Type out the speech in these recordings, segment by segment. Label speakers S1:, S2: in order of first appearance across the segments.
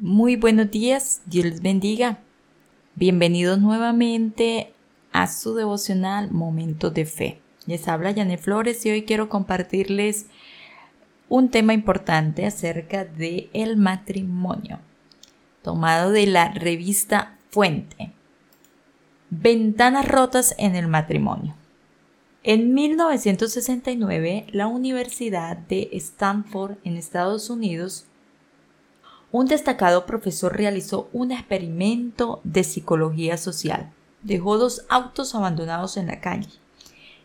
S1: Muy buenos días, Dios les bendiga. Bienvenidos nuevamente a su devocional Momento de Fe. Les habla Janet Flores y hoy quiero compartirles un tema importante acerca de el matrimonio, tomado de la revista Fuente. Ventanas rotas en el matrimonio. En 1969, la Universidad de Stanford en Estados Unidos un destacado profesor realizó un experimento de psicología social. Dejó dos autos abandonados en la calle.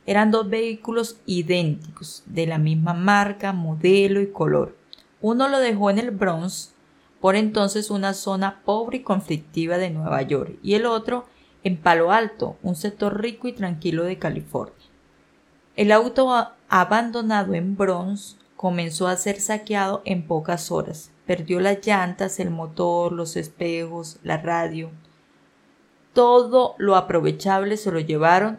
S1: Eran dos vehículos idénticos, de la misma marca, modelo y color. Uno lo dejó en el Bronx, por entonces una zona pobre y conflictiva de Nueva York, y el otro en Palo Alto, un sector rico y tranquilo de California. El auto abandonado en Bronx comenzó a ser saqueado en pocas horas. Perdió las llantas, el motor, los espejos, la radio. Todo lo aprovechable se lo llevaron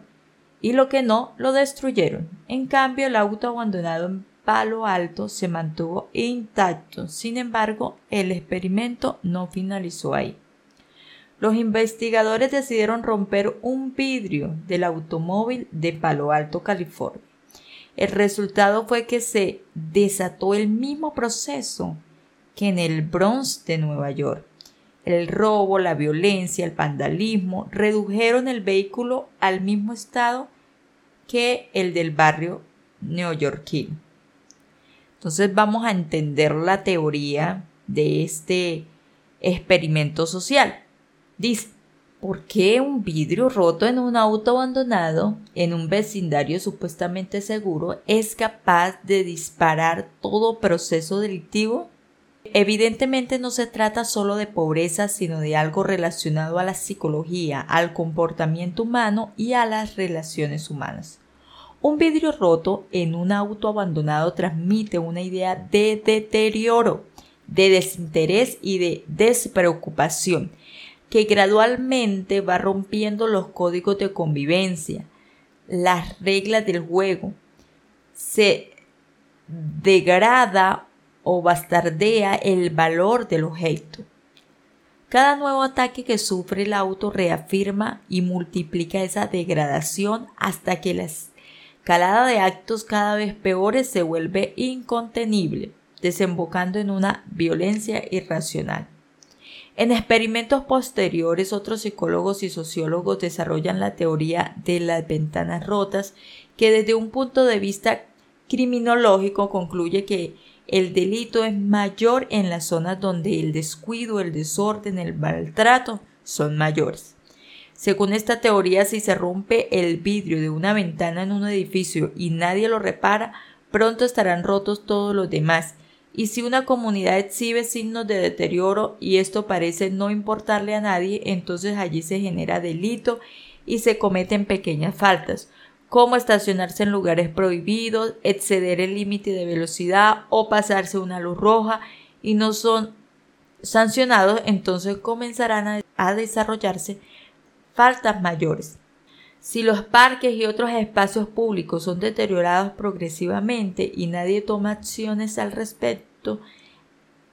S1: y lo que no lo destruyeron. En cambio, el auto abandonado en Palo Alto se mantuvo intacto. Sin embargo, el experimento no finalizó ahí. Los investigadores decidieron romper un vidrio del automóvil de Palo Alto, California. El resultado fue que se desató el mismo proceso que en el Bronx de Nueva York. El robo, la violencia, el vandalismo redujeron el vehículo al mismo estado que el del barrio neoyorquino. Entonces vamos a entender la teoría de este experimento social. Dice, ¿Por qué un vidrio roto en un auto abandonado en un vecindario supuestamente seguro es capaz de disparar todo proceso delictivo? Evidentemente no se trata solo de pobreza, sino de algo relacionado a la psicología, al comportamiento humano y a las relaciones humanas. Un vidrio roto en un auto abandonado transmite una idea de deterioro, de desinterés y de despreocupación que gradualmente va rompiendo los códigos de convivencia, las reglas del juego, se degrada o bastardea el valor del objeto. Cada nuevo ataque que sufre el auto reafirma y multiplica esa degradación hasta que la escalada de actos cada vez peores se vuelve incontenible, desembocando en una violencia irracional. En experimentos posteriores, otros psicólogos y sociólogos desarrollan la teoría de las ventanas rotas, que desde un punto de vista criminológico concluye que el delito es mayor en las zonas donde el descuido, el desorden, el maltrato son mayores. Según esta teoría, si se rompe el vidrio de una ventana en un edificio y nadie lo repara, pronto estarán rotos todos los demás y si una comunidad exhibe signos de deterioro y esto parece no importarle a nadie, entonces allí se genera delito y se cometen pequeñas faltas, como estacionarse en lugares prohibidos, exceder el límite de velocidad o pasarse una luz roja y no son sancionados, entonces comenzarán a, desarrollarse faltas mayores. Si los parques y otros espacios públicos son deteriorados progresivamente y nadie toma acciones al respecto,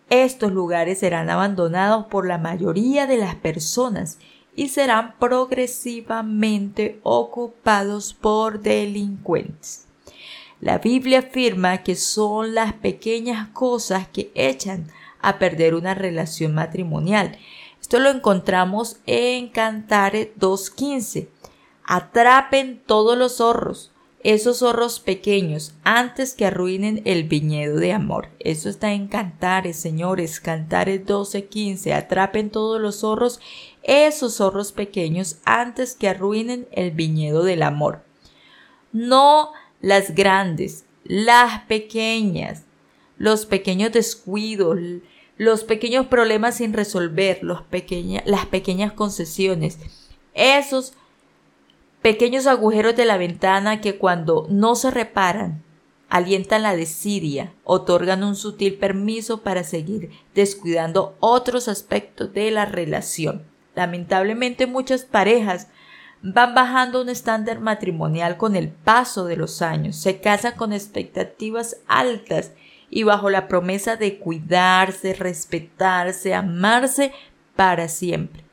S1: estos lugares serán abandonados por la mayoría de las personas y serán progresivamente ocupados por delincuentes. La Biblia afirma que son las pequeñas cosas que echan a perder una relación matrimonial. Esto lo encontramos en Cantares 2.15 Atrapen todos los zorros, esos zorros pequeños, antes que arruinen el viñedo de amor. Eso está en Cantares, señores, Cantares 12:15. Atrapen todos los zorros, esos zorros pequeños, antes que arruinen el viñedo del amor. No las grandes, las pequeñas, los pequeños descuidos, los pequeños problemas sin resolver, los las pequeñas concesiones. Esos pequeños agujeros de la ventana que cuando no se reparan alientan la desidia, otorgan un sutil permiso para seguir descuidando otros aspectos de la relación. Lamentablemente muchas parejas van bajando un estándar matrimonial con el paso de los años, se casan con expectativas altas y bajo la promesa de cuidarse, respetarse, amarse para siempre.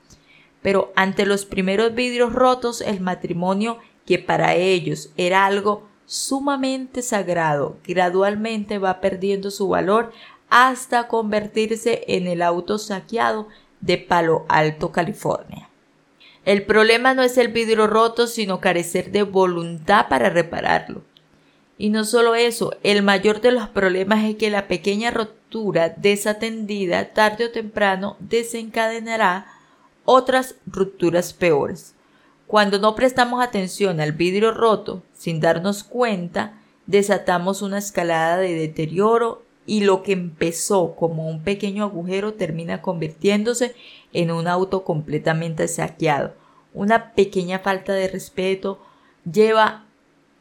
S1: Pero ante los primeros vidrios rotos, el matrimonio, que para ellos era algo sumamente sagrado, gradualmente va perdiendo su valor hasta convertirse en el auto saqueado de Palo Alto, California. El problema no es el vidrio roto, sino carecer de voluntad para repararlo. Y no solo eso, el mayor de los problemas es que la pequeña rotura desatendida tarde o temprano desencadenará otras rupturas peores. Cuando no prestamos atención al vidrio roto sin darnos cuenta, desatamos una escalada de deterioro y lo que empezó como un pequeño agujero termina convirtiéndose en un auto completamente saqueado. Una pequeña falta de respeto lleva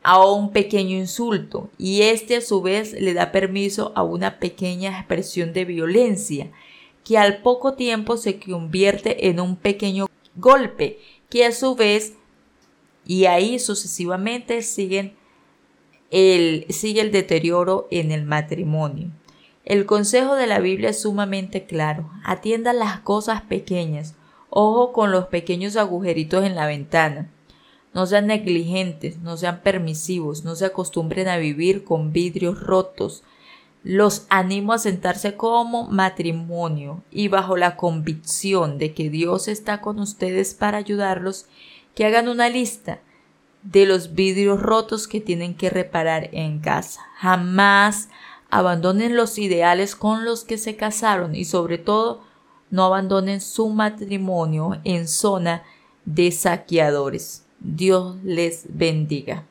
S1: a un pequeño insulto y este a su vez le da permiso a una pequeña expresión de violencia que al poco tiempo se convierte en un pequeño golpe que a su vez y ahí sucesivamente siguen el, sigue el deterioro en el matrimonio. El consejo de la Biblia es sumamente claro. Atienda las cosas pequeñas. Ojo con los pequeños agujeritos en la ventana. No sean negligentes, no sean permisivos, no se acostumbren a vivir con vidrios rotos. Los animo a sentarse como matrimonio y bajo la convicción de que Dios está con ustedes para ayudarlos, que hagan una lista de los vidrios rotos que tienen que reparar en casa. Jamás abandonen los ideales con los que se casaron y sobre todo no abandonen su matrimonio en zona de saqueadores. Dios les bendiga.